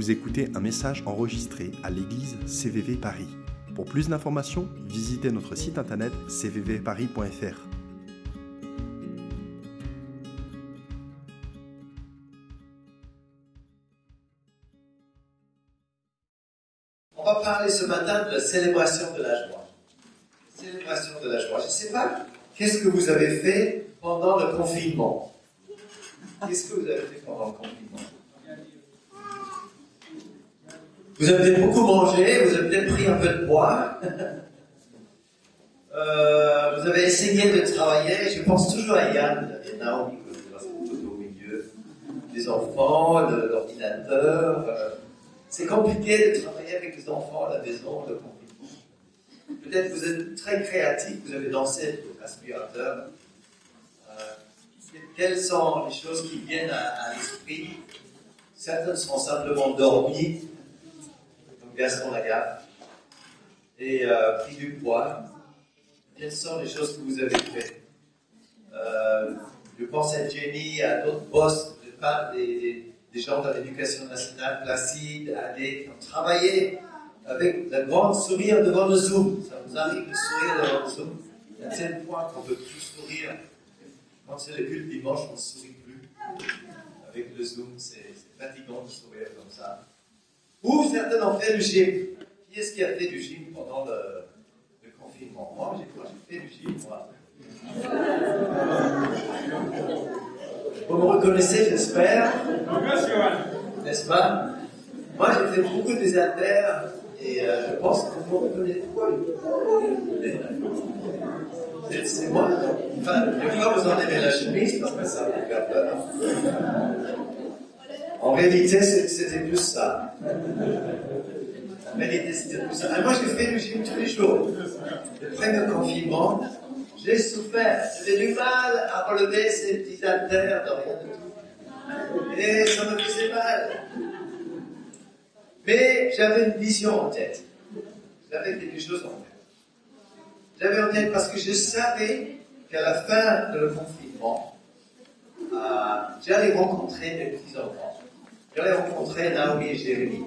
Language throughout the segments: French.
Vous écoutez un message enregistré à l'église CVV Paris. Pour plus d'informations, visitez notre site internet cvvparis.fr. On va parler ce matin de la célébration de la joie. Célébration de la joie. Je ne sais pas, qu'est-ce que vous avez fait pendant le confinement? Qu'est-ce que vous avez fait pendant le confinement? Vous avez beaucoup mangé, vous avez peut-être pris un peu de poids. Euh, vous avez essayé de travailler. Je pense toujours à Yann et Naomi, que vous avez au milieu. Les enfants, l'ordinateur. euh, c'est compliqué de travailler avec les enfants à la maison, le confinement. Peut-être vous êtes très créatif, vous avez dansé avec l'aspirateur. Euh, quelles sont les choses qui viennent à, l'esprit? Certaines sont simplement dormies, Gaston Lagaffe, et euh, pris du poids. Quelles sont les choses que vous avez faites? Euh, Je pense à Jenny, à d'autres boss, de des, des gens de l'éducation nationale, Placide, Adé, qui ont travaillé avec la grande sourire devant le Zoom. Ça vous arrive de sourire devant le Zoom À tel point qu'on ne peut plus sourire. Quand c'est le culte dimanche, on ne sourit plus. Avec le Zoom, c'est fatigant de sourire comme ça. Ou certains ont fait du gym. Qui est-ce qui a fait du gym pendant le, confinement? Moi, j'ai fait du gym, moi. Vous me reconnaissez, j'espère n'est-ce pas? Moi, j'ai fait beaucoup des haltères et euh, je pense que vous me reconnaissez. C'est- moi? Enfin, des fois, vous enlevez la chemise parce que ça vous fait peur. En réalité, c'était plus ça. En réalité, c'était plus ça. Moi, j'ai fait du gym tous les jours. Le premier confinement, j'ai souffert. J'avais du mal à relever ces petits haltères de rien du tout. Et ça me faisait mal. Mais j'avais une vision en tête. J'avais quelque chose en tête. J'avais en tête parce que je savais qu'à la fin de le confinement, euh, j'allais rencontrer mes petits-enfants. J'allais rencontrer Naomi et Jérémy.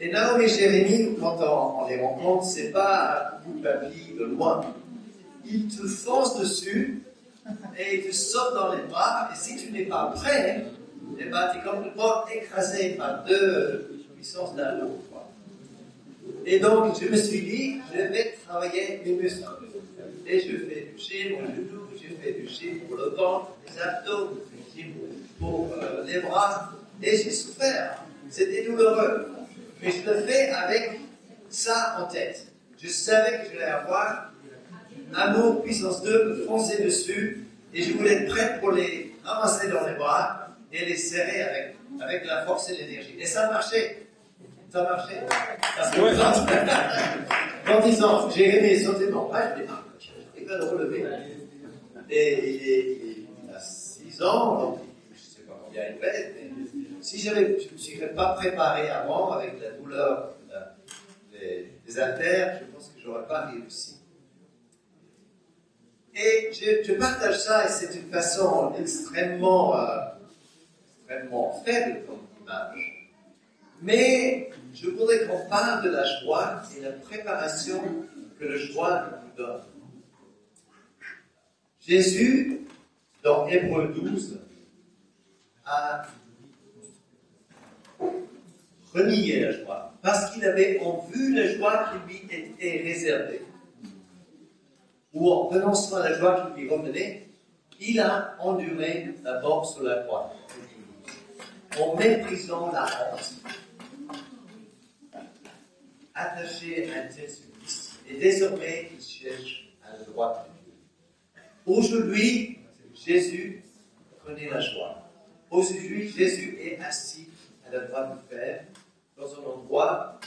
Et Naomi et Jérémy, quand on, les rencontre, c'est pas un bout de papy de loin. Ils te foncent dessus et ils te sautent dans les bras. Et si tu n'es pas prêt, eh ben, tu es complètement écrasé par deux puissances d'un quoi. Et donc, je me suis dit, je vais travailler mes muscles. Et je fais du gym au genou, je fais du gym pour le ventre, les abdos, du gym pour euh, les bras. Et j'ai souffert. C'était douloureux. Mais je le fais avec ça en tête. Je savais que je allais avoir amour, puissance 2, me foncer dessus, et je voulais être prêt pour les ramasser dans les bras et les serrer avec, avec la force et l'énergie. Et ça a marché. Ça a marché. Parce que quand ils ont, j'ai aimé sauter mon bras, je dis, ah, à le relever. Et il, est- il a 6 ans, donc je ne sais pas combien il pèse, mais si je ne me serais pas préparé avant avec la douleur la- des, des haltères, je pense que je n'aurais pas réussi. Et je, partage ça et c'est une façon extrêmement, euh, extrêmement faible comme image. Mais je voudrais qu'on parle de la joie et la préparation que la joie nous donne. Jésus, dans Hébreu 12, a renié la joie parce qu'il avait en vue la joie qui lui était réservée ou en renonçant à la joie qui lui revenait, il a enduré la mort sur la croix, en méprisant la honte, attaché à supplice. Et désormais, il cherche à la droite de Dieu. Aujourd'hui, Jésus connaît la joie. Aujourd'hui, Jésus est assis droite du Père, dans un endroit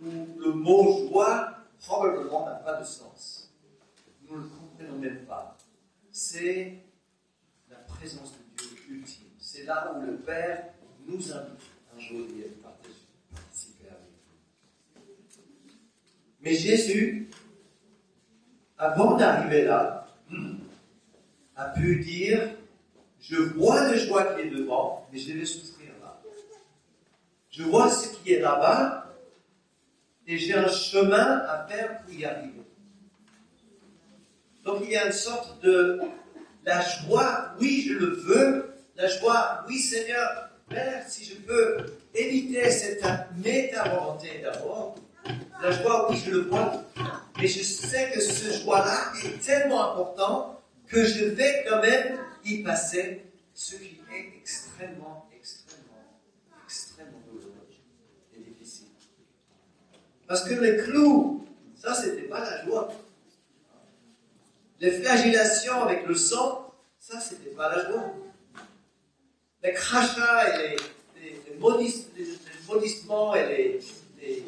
où le mot joie probablement n'a pas de sens nous ne le comprenons même pas. C'est la présence de Dieu ultime. C'est là où le Père nous invite un jour d'y participer avec nous. Mais Jésus, avant d'arriver là, a pu dire, je vois la joie qui est devant, mais je vais souffrir. Je vois ce qui est là-bas et j'ai un chemin à faire pour y arriver. Donc il y a une sorte de la joie, oui, je le veux, la joie, oui, Seigneur, Père, si je peux éviter cette méta-volonté d'abord, la joie, oui, je le vois, mais je sais que ce joie-là est tellement important que je vais quand même y passer, ce qui est extrêmement, extrêmement, extrêmement douloureux et difficile. Parce que les clous, ça, c'était pas la joie. Les flagellations avec le sang, ça, c'était pas la joie. Les crachats et les, les, maudissements et les,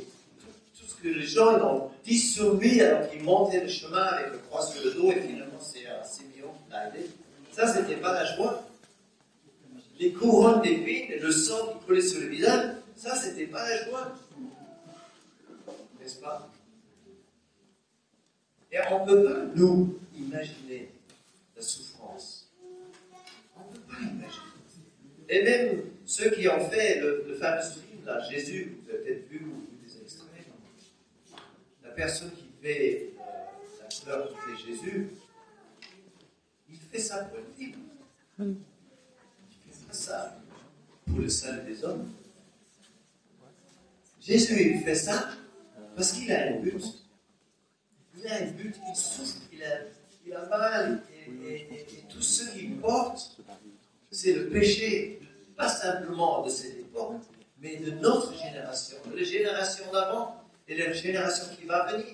tout, ce que les gens ont dit alors qu'ils montaient le chemin avec le croix sur le dos et finalement c'est un Simeon qui l'a aidé. Ça, c'était pas la joie. Les couronnes d'épines et le sang qui coulait sur le visage, ça, c'était pas la joie. N'est-ce pas? Et on ne peut pas, nous, imaginer la souffrance. On ne peut pas imaginer. Et même ceux qui ont fait le, fameux film, là, Jésus, vous avez peut-être vu, ou des extraits, la personne qui fait euh, la fleur qui fait Jésus, il fait ça pour film. Il ne fait pas ça pour le salut des hommes. Jésus, il fait ça parce qu'il a un but. Il a un but, il souffre, il a, il a mal, et, tout ce qu'il porte, c'est le péché, pas simplement de cette époque, mais de notre génération, de la génération d'avant et de la génération qui va venir.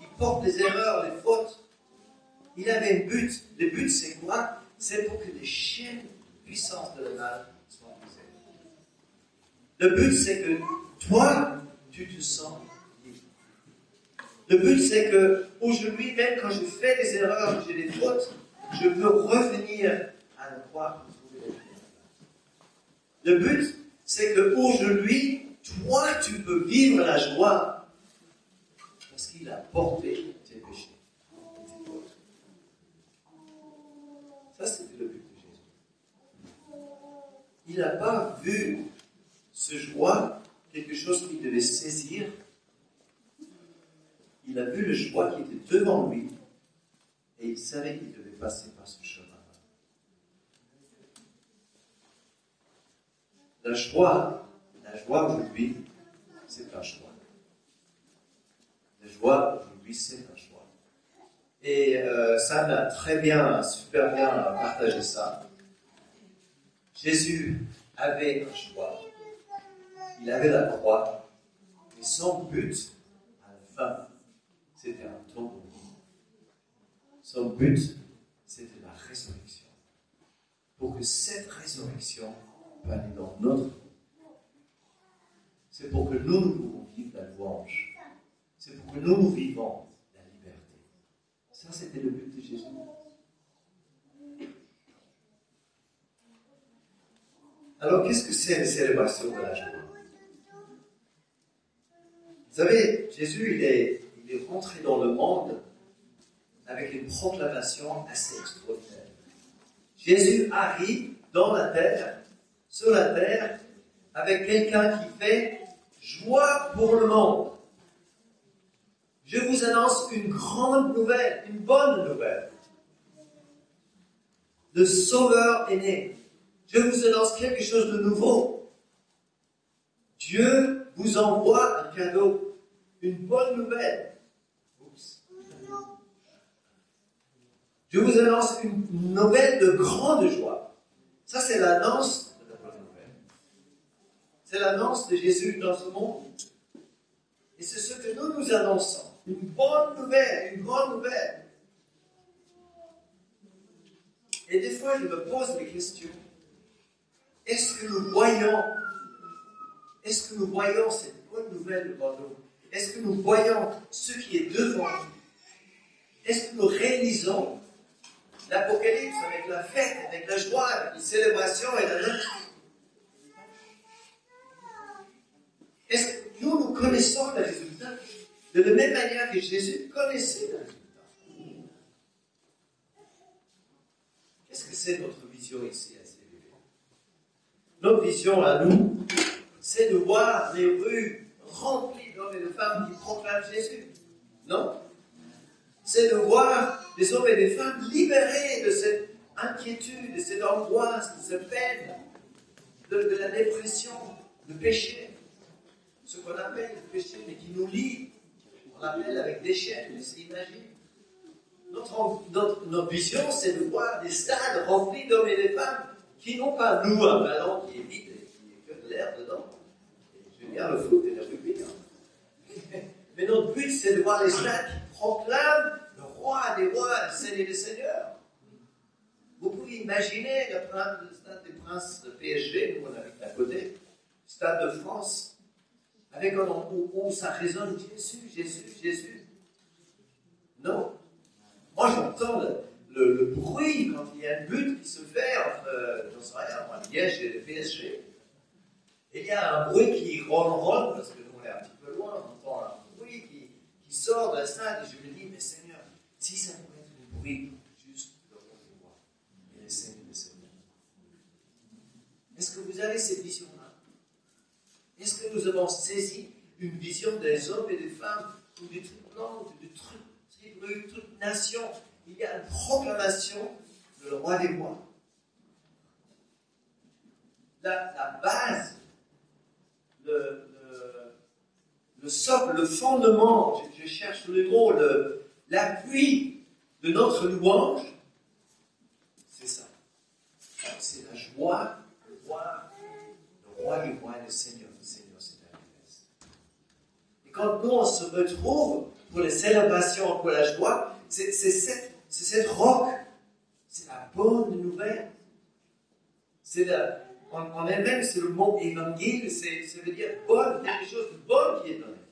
Il porte les erreurs, les fautes. Il avait un but. Le but, c'est quoi? C'est pour que les chaînes puissantes de la mal brisées. Le but, c'est que toi, tu te sens le but, c'est que aujourd'hui, même quand je fais des erreurs, j'ai des fautes, je peux revenir à la croix Le but, c'est que aujourd'hui, toi, tu peux vivre la joie parce qu'il a porté tes péchés. Tes fautes. Ça, c'était le but de Jésus. Il n'a pas vu ce joie quelque chose qu'il devait saisir il a vu le choix qui était devant lui et il savait qu'il devait passer par ce chemin. La joie, la joie aujourd'hui, c'est un choix. La joie aujourd'hui, c'est un choix. Et euh, ça m'a très bien, super bien partagé ça. Jésus avait un choix. Il avait la croix. Et son but, à la fin, c'était un vie. Son but, c'était la résurrection. Pour que cette résurrection puisse aller dans notre vie. C'est pour que nous, nous pouvons vivre la louange. C'est pour que nous, nous vivons la liberté. Ça, c'était le but de Jésus. Alors, qu'est-ce que c'est la célébration de la joie? Vous savez, Jésus, il est il est rentré dans le monde avec une proclamation assez extraordinaire. Jésus arrive dans la terre, sur la terre, avec quelqu'un qui fait joie pour le monde. Je vous annonce une grande nouvelle, une bonne nouvelle. Le Sauveur est né. Je vous annonce quelque chose de nouveau. Dieu vous envoie un cadeau, une bonne nouvelle. Je vous annonce une nouvelle de grande joie. Ça, c'est l'annonce de la bonne nouvelle. C'est l'annonce de Jésus dans ce monde. Et c'est ce que nous nous annonçons. Une bonne nouvelle, une grande nouvelle. Et des fois, je me pose des questions. Est-ce que nous voyons, est-ce que nous voyons cette bonne nouvelle devant nous Est-ce que nous voyons ce qui est devant nous? Est-ce que nous réalisons l'Apocalypse avec la fête, avec la joie, avec la célébration et la note. Est-ce que nous, nous connaissons le résultat? De la même manière que Jésus connaissait le résultat. Qu'est-ce que c'est notre vision ici Notre vision à nous, c'est de voir les rues remplies d'hommes et de femmes qui proclament Jésus. Non? C'est de voir des hommes et des femmes libérés de cette inquiétude, de cette angoisse, de cette peine, de, la dépression, de péché. Ce qu'on appelle le péché, mais qui nous lie. On l'appelle avec des chaînes, c'est imagine. Notre, notre, notre vision, c'est de voir des stades remplis d'hommes et de femmes qui n'ont pas, nous, un ballon qui est vide et qui est que de l'air dedans. J'aime bien le foot et le rugby. Hein. Mais notre but, c'est de voir les stades qui proclament le roi des rois, le Seigneur des seigneurs. Vous pouvez imaginer le, stade des princes de PSG, nous on habite à côté, stade de France, avec un où, où ça résonne Jésus, Jésus, Jésus. Non. Moi j'entends le, le, bruit quand il y a un but qui se fait entre, euh, j'en sais rien, moi, Liège et le PSG. Il y a un bruit qui ronronne, parce que nous on est un petit peu loin, on entend un bruit qui, qui sort de la stade, et je me dis, mais Seigneur, si ça pouvait être un bruit juste de roi et les Seigneurs des Seigneurs. Est-ce que vous avez cette vision-là Est-ce que nous avons saisi une vision des hommes et des femmes, ou du toute langue, de toute toute nation il y a une proclamation de le roi des rois. La, base, le, le, socle, le fondement, je, cherche le mot, l'appui de notre louange, c'est ça. C'est la joie de voir le roi rois et le Seigneur des Seigneurs, c'est la Et quand nous on se retrouve pour les célébrations, pour la joie, c'est cette cette roque. C'est la bonne nouvelle. C'est en, elle-même, c'est le mot évangile, ça veut dire bonne, quelque chose de bon qui est donné.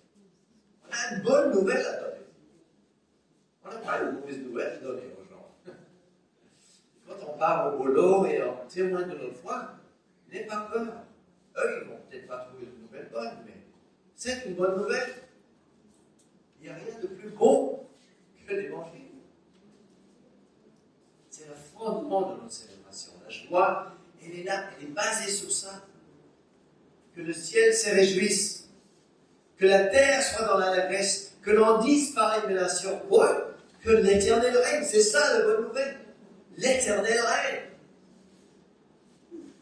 Une bonne nouvelle à donner. On n'a pas une mauvaise nouvelle à donner aux gens. Quand on part au boulot et on témoigne de notre foi, n'aie pas peur. Eux, ils vont peut-être pas trouver une nouvelle bonne, mais c'est une bonne nouvelle. Il n'y a rien de plus beau que l'évangile fondement de notre célébration. La joie, elle est là, elle est basée sur ça. Que le ciel se réjouisse, que la terre soit dans l'allégresse, que l'on dise par les nations, quoi Que l'éternel règne, c'est ça la bonne nouvelle. L'éternel règne.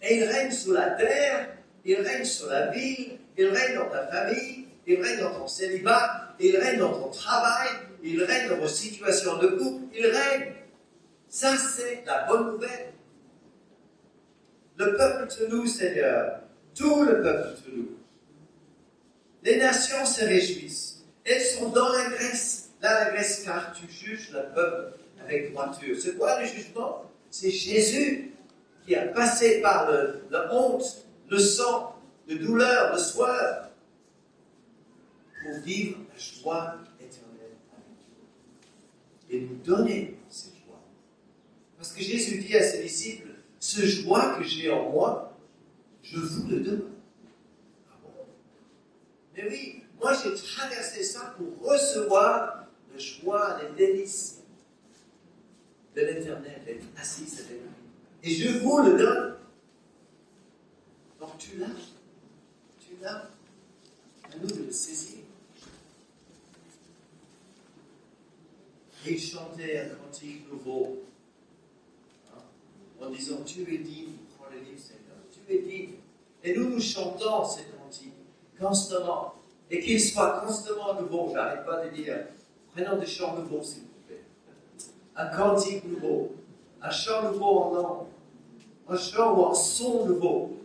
Et il règne sur la terre, il règne sur la ville, il règne dans ta famille, il règne dans ton célibat, il règne dans ton travail, il règne dans vos situations de couple, il règne. Ça, c'est la bonne nouvelle. Le peuple de nous, Seigneur, tout le peuple de nous. Les nations se réjouissent. Elles sont dans la Grèce. Là, la Grèce, car tu juges le peuple avec droiture. C'est quoi le jugement? C'est Jésus qui a passé par la honte, le sang, le douleur, le soir, pour vivre la joie éternelle avec Dieu. Et nous donner cette parce que Jésus dit à ses disciples, ce joie que j'ai en moi, je vous le donne. Mais oui, moi j'ai traversé ça pour recevoir la joie, les délices de l'éternel, d'être assis à l'éternel. Et je vous le donne. Donc tu l'as. Tu l'as. À nous de le saisir. Et il chantait un cantique nouveau en disant Tu es digne, prends le livre, Seigneur, tu es digne. Et nous, nous chantons cantiques constamment. Et qu'il soit constamment nouveau. J'arrête pas de dire Prenons des chants nouveaux, s'il vous plaît. Un cantique nouveau. Un chant nouveau en langue. Un chant ou un son nouveau.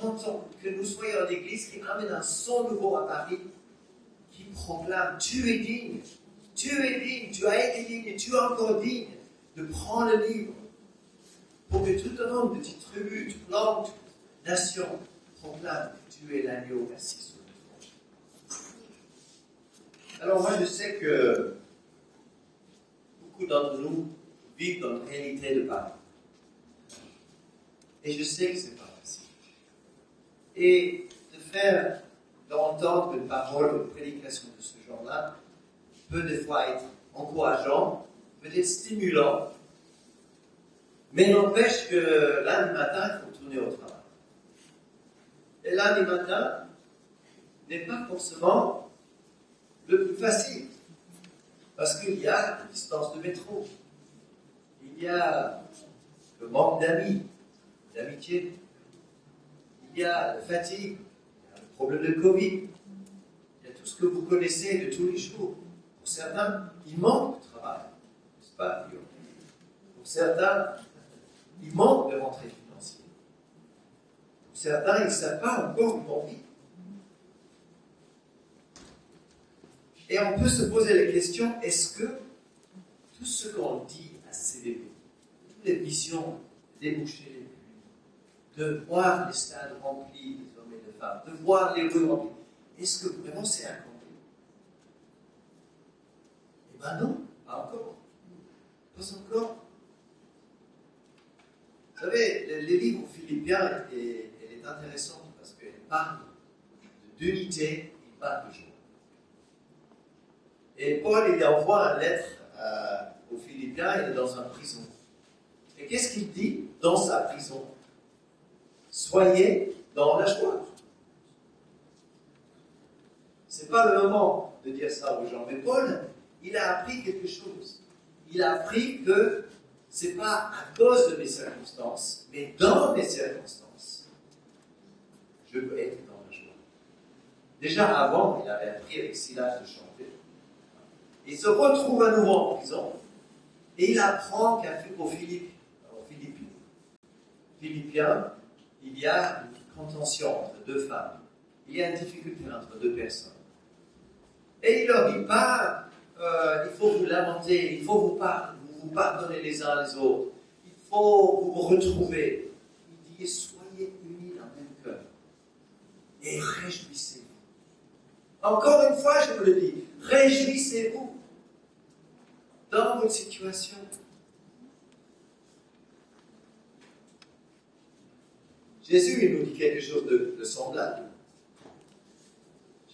Quand que nous soyons en église qui amène un son nouveau à Paris, qui proclame Tu es digne. Tu es digne. Tu as été digne et tu es encore digne de prendre le livre pour que tout le monde, petite tribu, toute langue, toute nation, proclame que tu es l'agneau assis sur le. Alors moi, je sais que beaucoup d'entre nous vivent dans une réalité de Paris. Et je sais que c'est pas facile. Et de faire, d'entendre une parole, une prédication de ce genre-là, peut des fois être encourageant, peut être stimulant, mais n'empêche que lundi matin, il faut tourner au travail. Et lundi matin n'est pas forcément le plus facile. Parce qu'il y a la distance de métro. Il y a le manque d'amis, d'amitié. Il y a la fatigue, il y a le problème de Covid. Il y a tout ce que vous connaissez de tous les jours. Pour certains, il manque de travail. N'est-ce pas, Pour certains, il manque de rentrée certains, ils ne savent pas encore vivre. Et on peut se poser la question, est-ce que tout ce qu'on dit à CDB, toutes les missions, déboucher les de voir les stades remplis des hommes et des femmes, de voir les rues remplies, est-ce que vraiment c'est accompli Eh bien non, pas encore. Pas encore. Vous savez, le, livre philippiens elle intéressante parce qu'elle parle d'unité, il parle de joie. Et Paul, il envoie une lettre euh, aux Philippiens, il est dans une prison. Et qu'est-ce qu'il dit dans sa prison? Soyez dans la joie. Ce n'est pas le moment de dire ça aux gens. Mais Paul, il a appris quelque chose. Il a appris que ce n'est pas à cause de mes circonstances, mais dans mes circonstances, être dans la joie. Déjà avant, il avait appris avec Silas de chanter. Il se retrouve à nouveau en prison. Et il apprend qu'au Philippe, Philippiens, il y a une contention entre deux femmes. Il y a une difficulté entre deux personnes. Et il leur dit pas, euh, il faut vous lamenter, il faut vous, vous pardonner les uns les autres, il faut vous retrouver. Il dit, soyez unis dans le même cœur et réjouissez-vous. Encore une fois, je vous le dis, réjouissez-vous dans votre situation. Jésus il nous dit quelque chose de, semblable.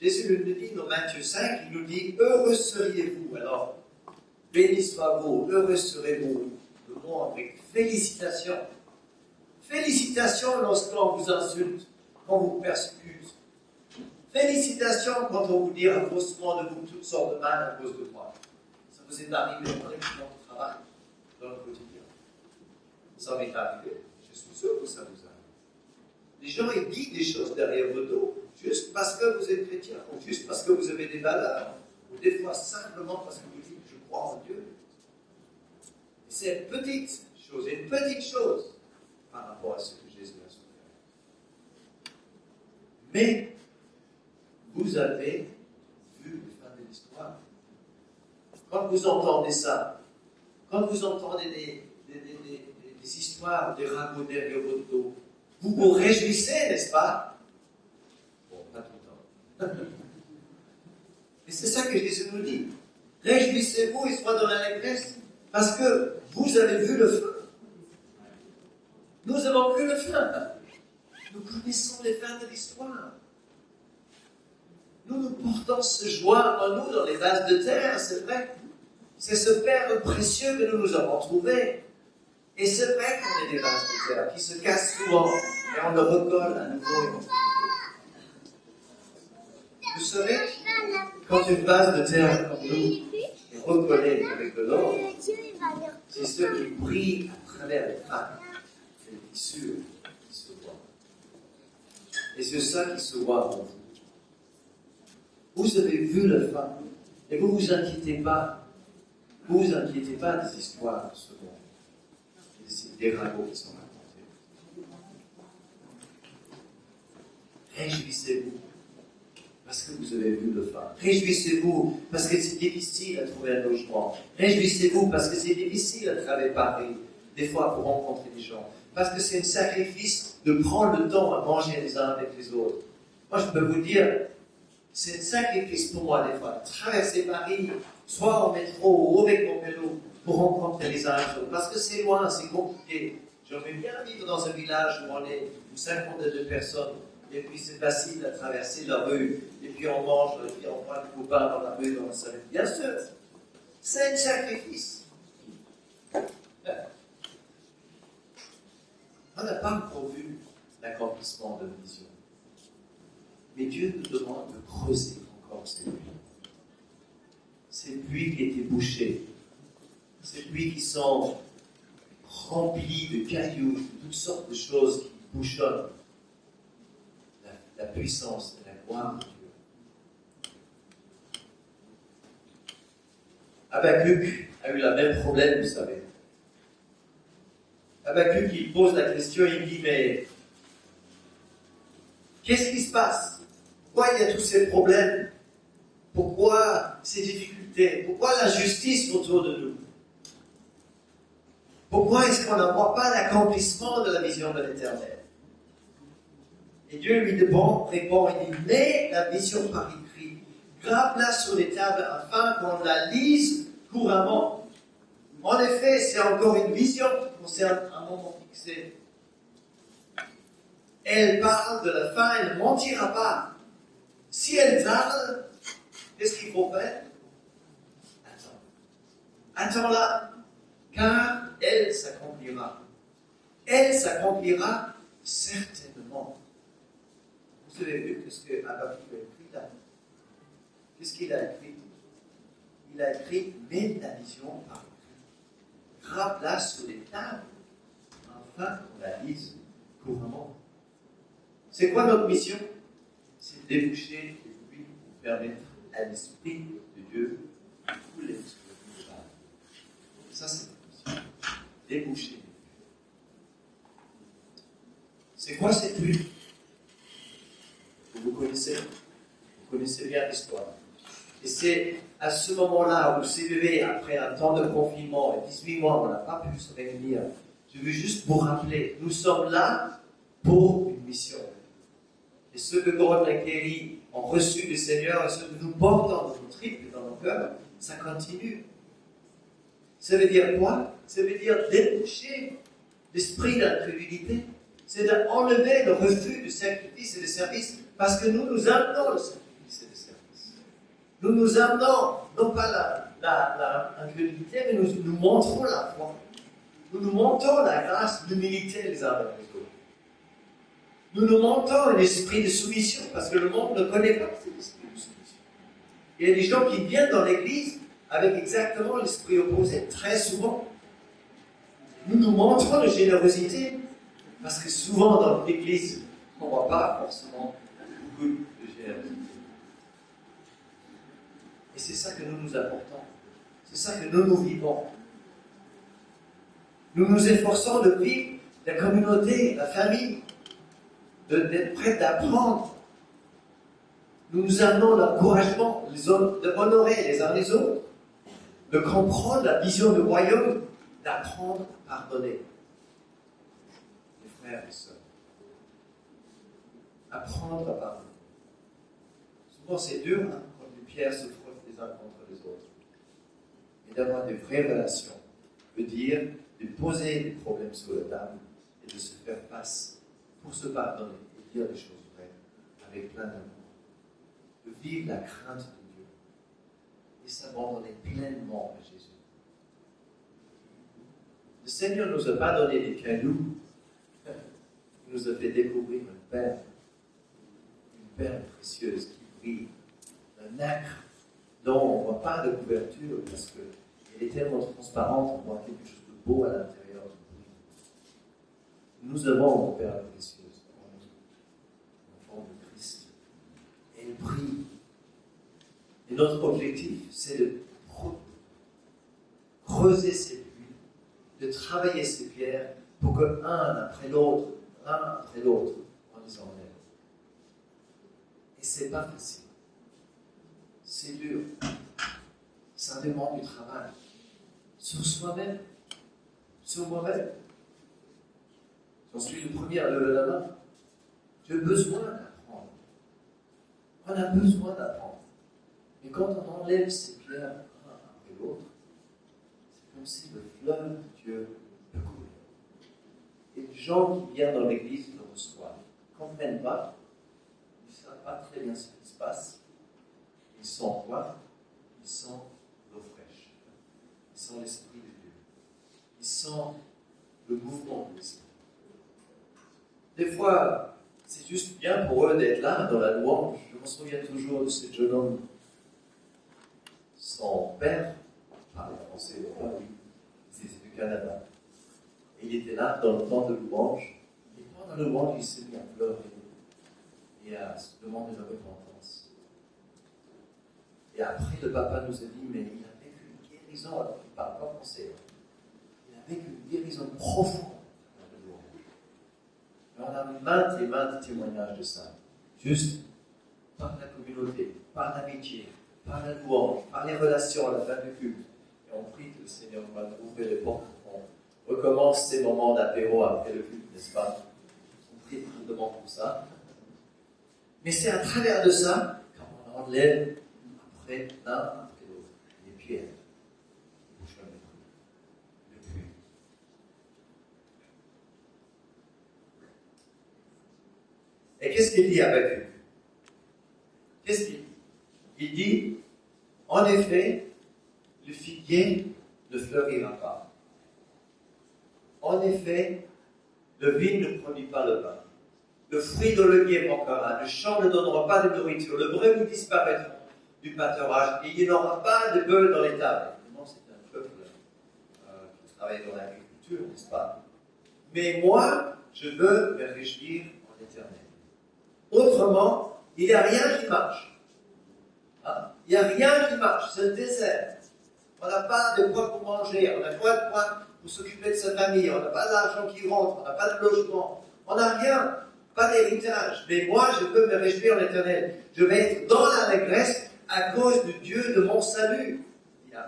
Jésus nous dit dans Matthieu 5, il nous dit Heureux seriez-vous. Alors, béni soit-vous, heureux serez-vous. Le mot avec félicitations. Félicitations lorsqu'on vous insulte, qu'on vous persécute. Félicitations quand on vous dit faussement de vous toutes sortes de mal à cause de moi vous êtes arrivé dans le travail, dans le quotidien. Ça m'est arrivé, je suis sûr que ça vous arrive. Les gens ils disent des choses derrière vos dos, juste parce que vous êtes chrétien, ou juste parce que vous avez des valeurs, ou des fois simplement parce que vous dites je crois en Dieu. C'est une petite chose, une petite chose par rapport à ce que Jésus a souffert. Mais vous avez Quand vous entendez ça, quand vous entendez des, histoires, des ragots derrière votre dos, vous vous réjouissez, n'est-ce pas? Bon, pas tout le temps. Et c'est ça que Jésus nous dit. Réjouissez-vous et soyez dans la l'allégresse, parce que vous avez vu le feu. Nous avons vu le feu. Nous connaissons les fins de l'histoire. Nous portons ce joie en nous dans les vases de terre, c'est vrai. C'est ce Père précieux que nous nous avons trouvé. Et c'est vrai qu'on est des vases de terre qui se cassent souvent et on le recolle à nouveau. Vous savez, quand une vase de terre comme nous est recollée avec de l'or, c'est ce qui brille à travers les et les fissures qui se voient. Et c'est ça qui se voit en vous. Vous avez vu la femme et vous ne vous inquiétez pas ne vous inquiétez pas des histoires de ce monde, des ragots qui sont racontés. Réjouissez-vous parce que vous avez vu le phare. Réjouissez-vous parce que c'est difficile à trouver un logement. Réjouissez-vous parce que c'est difficile à travailler Paris, des fois pour rencontrer des gens. Parce que c'est un sacrifice de prendre le temps à manger les uns avec les autres. Moi, je peux vous dire, c'est un sacrifice pour moi, des fois, traverser Paris soit en métro ou avec mon vélo, pour rencontrer les uns autres. Parce que c'est loin, c'est compliqué. J'aimerais bien vivre dans un village où on est une cinquantaine de personnes, et puis c'est facile à traverser la rue, et puis on mange, et puis on prend un copain dans la rue, dans la salle. Bien sûr, c'est un sacrifice. On n'a pas encore vu l'accomplissement de vision. Mais Dieu nous demande de creuser encore ces puits. Ces puits qui étaient bouchés. Ces puits qui sont remplis de cailloux, de toutes sortes de choses qui bouchonnent la, la puissance et la gloire de Dieu. Habakkuk a eu le même problème, vous savez. Habakkuk, il pose la question, il dit, mais qu'est-ce qui se passe? Pourquoi il y a tous ces problèmes? Pourquoi ces difficultés? Pourquoi l'injustice autour de nous? Pourquoi est-ce qu'on n'en pas l'accomplissement de la vision de l'éternel? Et Dieu lui répond, répond, il dit, mets la vision par écrit, grave-la sur les tables afin qu'on la lise couramment. En effet, c'est encore une vision qui concerne un moment fixé. Elle parle de la fin, elle ne mentira pas. Si elle parle, qu'est-ce qu'il faut faire? Attends. Attends-la, car elle s'accomplira. Elle s'accomplira certainement. Vous avez vu ce que a écrit là? Qu'est-ce qu'il a écrit? Il a écrit Mets ta vision par écrit. Grave-la sur les tables, afin qu'on la lise couramment. C'est quoi notre mission? C'est déboucher les puits pour permettre à l'Esprit de Dieu de couler sur le cheval. Ça, c'est notre mission. Déboucher. C'est quoi ces puits Vous connaissez? Vous connaissez bien l'histoire. Et c'est à ce moment-là où CVV, après un temps de confinement et 18 mois, on n'a pas pu se réunir, je veux juste vous rappeler, nous sommes là pour une mission. Et ceux que Gordon et Kelly ont reçu du Seigneur et ceux que nous portons dans tripes et dans nos cœurs, ça continue. Ça veut dire quoi? Ça veut dire déboucher l'esprit d'incrédulité. C'est d'enlever le refus du sacrifice et du service parce que nous nous amenons le sacrifice et le service. Nous nous amenons, non pas la, la, la incrédulité, mais nous, nous montrons la foi. Nous nous montrons la grâce, l'humilité les uns avec les autres. Nous nous montons l'esprit de soumission parce que le monde ne connaît pas cet esprit de soumission. Il y a des gens qui viennent dans l'église avec exactement l'esprit opposé, très souvent. Nous nous montrons de générosité parce que souvent dans l'église, on ne voit pas forcément beaucoup de générosité. Et c'est ça que nous nous apportons. C'est ça que nous nous vivons. Nous nous efforçons de vivre la communauté, la famille, d'être prêts d'apprendre. Nous nous amenons l'encouragement d'honorer les uns les autres, de comprendre la vision du royaume, d'apprendre à pardonner. Les frères et sœurs. Apprendre à pardonner. Souvent c'est dur hein, quand les pierres se frottent les uns contre les autres. Mais d'avoir des vraies relations veut dire de poser les problèmes sur la table et de se faire face pour se pardonner et dire les choses vraies avec plein d'amour. De vivre la crainte de Dieu et s'abandonner pleinement à Jésus. Le Seigneur ne nous a pas donné des cailloux, il nous a fait découvrir une perle, une perle précieuse qui brille, un acre dont on ne voit pas de couverture parce qu'elle est tellement transparente, on voit quelque chose de beau à l'intérieur. Nous avons une perle précieuse en nous, en forme de Christ. Et elle brille. Et notre objectif, c'est de creuser ces puits, de travailler ces pierres pour que un après l'autre, un après l'autre, on les enlève. Et c'est pas facile. C'est dur. Ça demande du travail. Sur soi-même. Sur moi-même. J'en suis le premier à lever la main. J'ai besoin d'apprendre. On a besoin d'apprendre. Et quand on enlève ces pierres l'un après l'autre, c'est comme si le fleuve de Dieu peut couler. Et les gens qui viennent dans l'église le reçoivent. Ne comprennent pas. Ils ne savent pas très bien ce qui se passe. Ils sont quoi? Ils sont l'eau fraîche. Ils sont l'Esprit de Dieu. Ils sont le mouvement de l'Esprit. Des fois, c'est juste bien pour eux d'être là dans la louange. Je me souviens toujours de ce jeune homme. Son père parlait français, c'était du Canada. Et il était là dans le temps de louange. Et pendant la louange, il s'est mis à pleurer et à se demander de repentance. Et après, le papa nous a dit, mais il a vécu une guérison, alors qu'il ne parle pas français. Il a vécu une guérison profonde on a maintes et maintes témoignages de ça. Juste par la communauté, par l'amitié, par la louange, par les relations à la fin du culte. Et on prie que le Seigneur va ouvrir les portes. On recommence ces moments d'apéro après le culte, n'est-ce pas? On prie demande pour ça. Mais c'est à travers de ça qu'on enlève après l'un après l'autre les pierres. Et qu'est-ce qu'il dit avec Qu'est-ce qu'il dit? Il dit, en effet, le figuier ne fleurira pas. En effet, le vin ne produit pas le vin. Le fruit de l'olivier manquera. Le champ ne donnera pas de nourriture. Le brebis disparaîtra du pâturage. Et il n'y aura pas de bœufs dans les tables. c'est un peuple euh, qui travaille dans l'agriculture, n'est-ce pas? Mais moi, je veux me réjouir. Autrement, il n'y a rien qui marche. Hein? Il n'y a rien qui marche, c'est le désert. On n'a pas de quoi pour manger, on n'a pas de quoi pour s'occuper de sa famille, on n'a pas d'argent qui rentre, on n'a pas de logement, on n'a rien, pas d'héritage. Mais moi, je veux me réjouir en éternel. Je vais être dans la régresse à cause du Dieu de mon salut. Il a.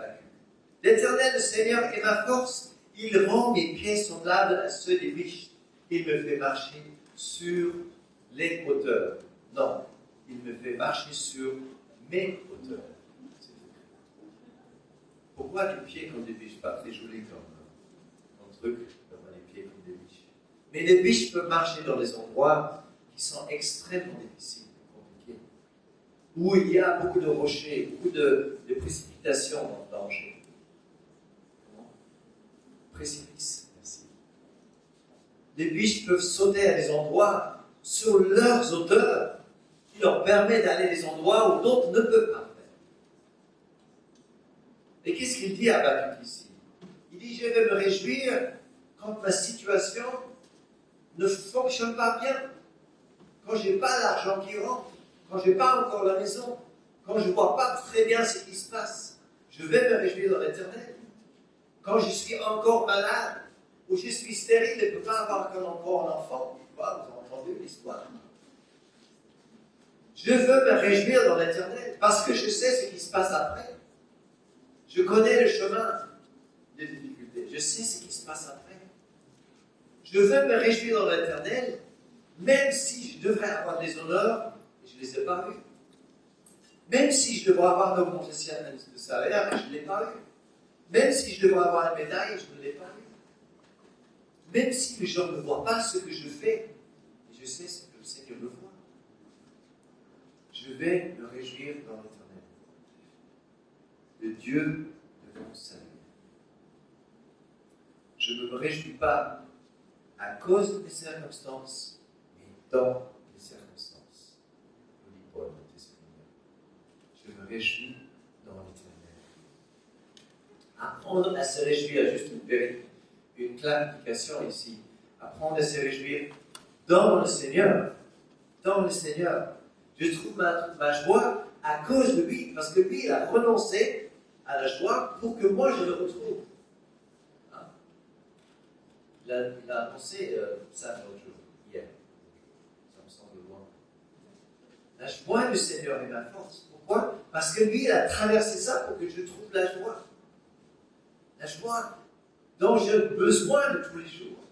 L'éternel, le Seigneur, est ma force. Il rend mes pieds semblables à ceux des biches. Il me fait marcher sur les hauteurs. Non, il me fait marcher sur mes hauteurs. Pourquoi des pieds comme des biches Pas? Très joli comme un truc, d'avoir les pieds comme des biches. Mais les biches peuvent marcher dans des endroits qui sont extrêmement difficiles, compliqués, où il y a beaucoup de rochers, beaucoup de, précipitations en danger. Précipice, merci. Les biches peuvent sauter à des endroits sur leurs auteurs qui leur permet d'aller des endroits où d'autres ne peuvent pas faire. Et qu'est-ce qu'il dit à Baruch ici? Il dit, je vais me réjouir quand ma situation ne fonctionne pas bien, quand je n'ai pas l'argent qui rentre, quand je n'ai pas encore la maison, quand je vois pas très bien ce qui se passe. Je vais me réjouir dans l'éternel. Quand je suis encore malade, ou je suis stérile et ne peux pas avoir encore un enfant, l'histoire. Je veux me réjouir dans l'éternel parce que je sais ce qui se passe après. Je connais le chemin des difficultés. Je sais ce qui se passe après. Je veux me réjouir dans l'éternel, même si je devrais avoir des honneurs et je ne les ai pas eus. Même si je devrais avoir une augmentation de salaire et je ne l'ai pas eu. Même si je devrais avoir une médaille et je ne l'ai pas eu. Même si les gens ne voient pas ce que je fais je sais ce que le Seigneur me voit. Je vais me réjouir dans l'éternel. Le Dieu de mon salut. Je ne me réjouis pas à cause des circonstances, mais dans les circonstances. Je me réjouis dans l'éternel. Apprendre à se réjouir, juste une, une clarification ici. Apprendre à se réjouir dans le Seigneur. Dans le Seigneur. Je trouve ma, joie à cause de lui, parce que lui, il a renoncé à la joie pour que moi je le retrouve. Hein? Il, a, annoncé euh, ça l'autre jour, hier. Ça me semble loin. La joie du Seigneur est ma force. Pourquoi? Parce que lui, il a traversé ça pour que je trouve la joie. La joie dont j'ai besoin de tous les jours.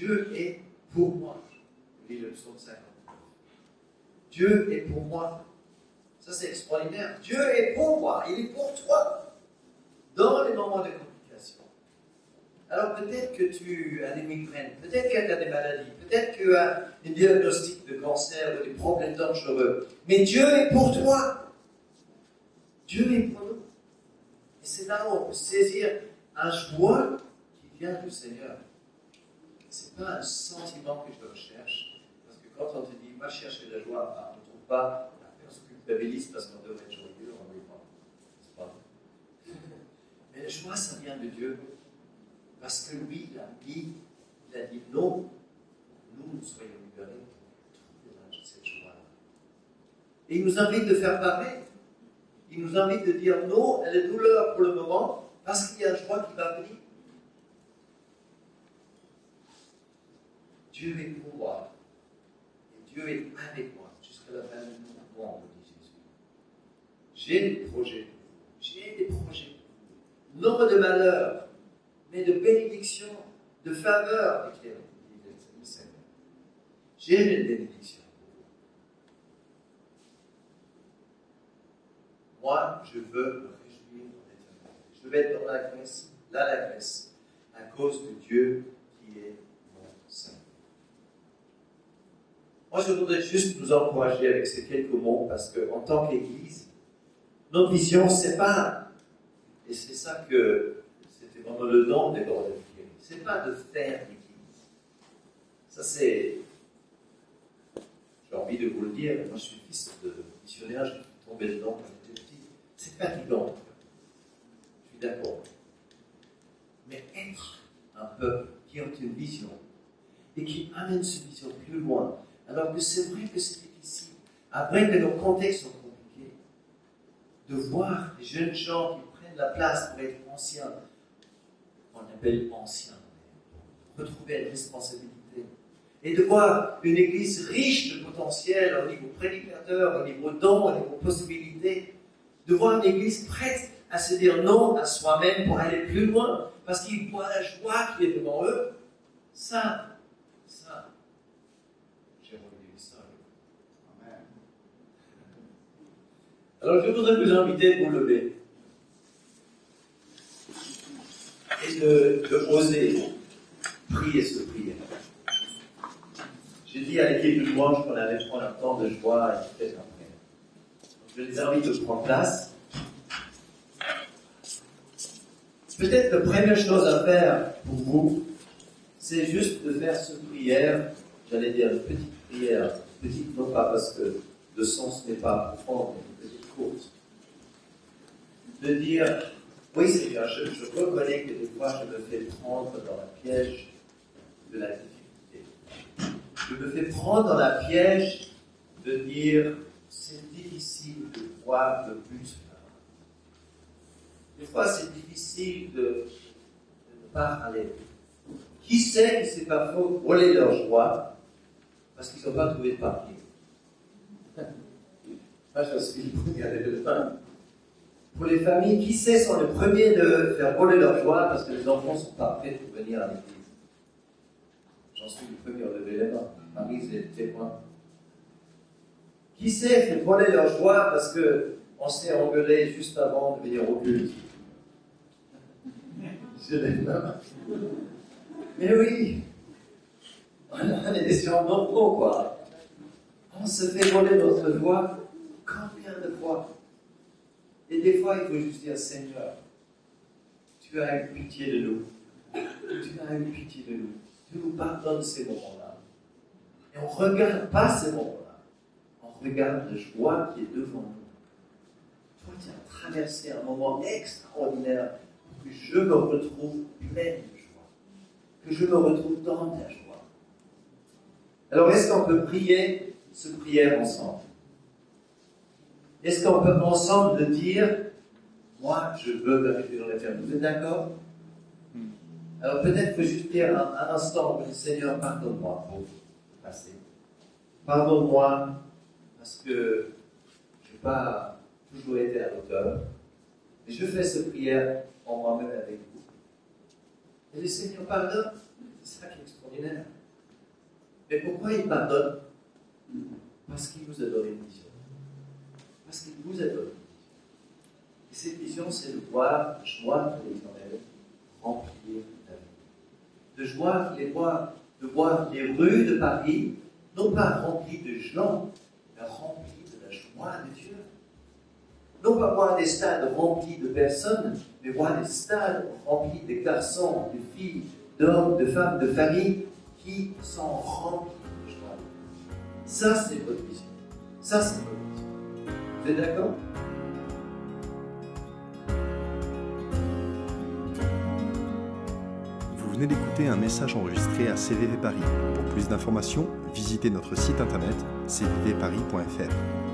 Dieu est pour moi. Lis le psaume 59. Dieu est pour moi. Ça, c'est extraordinaire. Dieu est pour moi. Il est pour toi. Dans les moments de complication. Alors, peut-être que tu as des migraines. Peut-être que tu as des maladies. Peut-être que tu as des diagnostics de cancer ou des problèmes dangereux. Mais Dieu est pour toi. Dieu est pour nous. Et c'est là où on peut saisir un joie qui vient du Seigneur. C'est pas un sentiment que je recherche. Parce que quand on te dit, va chercher la joie, bah, on ne trouve pas, on se culpabilise parce qu'on devrait être joyeux, on n'est pas. C'est pas. Mais la joie, ça vient de Dieu. Parce que lui, il a dit, il a dit non, nous, nous soyons libérés. Trouvez cette joie Et il nous invite de faire pareil. Il nous invite de dire non à la douleur pour le moment, parce qu'il y a la joie qui va venir. Dieu est pour moi. Et Dieu est avec moi jusqu'à la fin du monde, dit Jésus. J'ai des projets J'ai des projets Non de malheur, mais de bénédiction, de faveur, dit le Seigneur. J'ai une bénédiction. Moi, je veux me réjouir en éternité. Je veux être dans la grâce, là la grâce, à cause de Dieu qui est mon Seigneur. Moi, je voudrais juste vous encourager avec ces quelques mots parce qu'en tant qu'Église, notre vision, c'est pas, et c'est ça que c'était vraiment le don des Gordon c'est pas de faire l'Église. Ça, c'est. J'ai envie de vous le dire, moi je suis fils de missionnaire, je suis tombé dedans quand j'étais petit. C'est fatigant. Je suis d'accord. Mais être un peuple qui a une vision et qui amène cette vision plus loin, alors que c'est vrai que c'est difficile. Après que nos contextes sont compliqués, de voir des jeunes gens qui prennent la place pour être anciens, qu'on appelle anciens, retrouver une responsabilité. Et de voir une église riche de potentiel au niveau prédicateur, au niveau don, au niveau possibilité. De voir une église prête à se dire non à soi-même pour aller plus loin, parce qu'ils voient la joie qui est devant eux. Ça, Alors je voudrais vous inviter à vous lever et de, oser prier ce prière. J'ai dit à l'équipe de louange qu'on allait prendre un temps de joie et peut-être après. Je les invite à prendre place. Peut-être la première chose à faire pour vous, c'est juste de faire ce prière, j'allais dire une petite prière, petite non pas parce que le sens n'est pas profond, de dire, oui Seigneur, je, je reconnais que des fois je me fais prendre dans la piège de la difficulté. Je me fais prendre dans la piège de dire, c'est difficile de voir le but. Des fois, c'est difficile de, ne pas aller. Qui sait que c'est pas faux voler leur joie parce qu'ils n'ont pas trouvé de moi, je suis le Pour les familles, qui sait sont les premiers de faire voler leur joie parce que les enfants sont pas prêts pour venir à l'église J'en suis le premier à lever les mains. Marie, c'est témoin. Qui sait fait voler leur joie parce que on s'est engueulé juste avant de venir au culte? Je les mains. Mais oui, on est des surnormaux, quoi. On se fait voler notre joie De fois Et des fois, il faut juste dire Seigneur, tu as eu pitié de nous. Tu as eu pitié de nous. Tu nous pardonnes ces moments-là. Et on ne regarde pas ces moments-là. On regarde la joie qui est devant nous. Toi, tu as traversé un moment extraordinaire pour que je me retrouve plein de joie. Que je me retrouve dans ta joie. Alors, est-ce qu'on peut prier ce prière ensemble? Est-ce qu'on peut ensemble dire, moi, je veux vérifier dans l'éternel Vous êtes d'accord? Hmm. Alors peut-être que juste dire un, instant, Seigneur, pardonne-moi pour passer. Pardonne-moi parce que je n'ai pas toujours été à l'auteur. Et je fais cette prière en moi-même avec vous. Et le Seigneur pardonne. C'est ça qui est extraordinaire. Mais pourquoi il pardonne? Parce qu'il vous a donné une vision parce qu'il vous a donné. Et cette vision, c'est de voir la joie de l'éternel remplir la vie. De joie, les voir, de voir les rues de Paris, non pas remplies de gens, mais remplies de la joie de Dieu. Non pas voir des stades remplis de personnes, mais voir des stades remplis de garçons, de filles, d'hommes, de femmes, de familles, qui sont remplis de joie. Ça, c'est votre vision. Ça, c'est votre. Vous êtes d'accord? Vous venez d'écouter un message enregistré à CVV Paris. Pour plus d'informations, visitez notre site internet cvvparis.fr.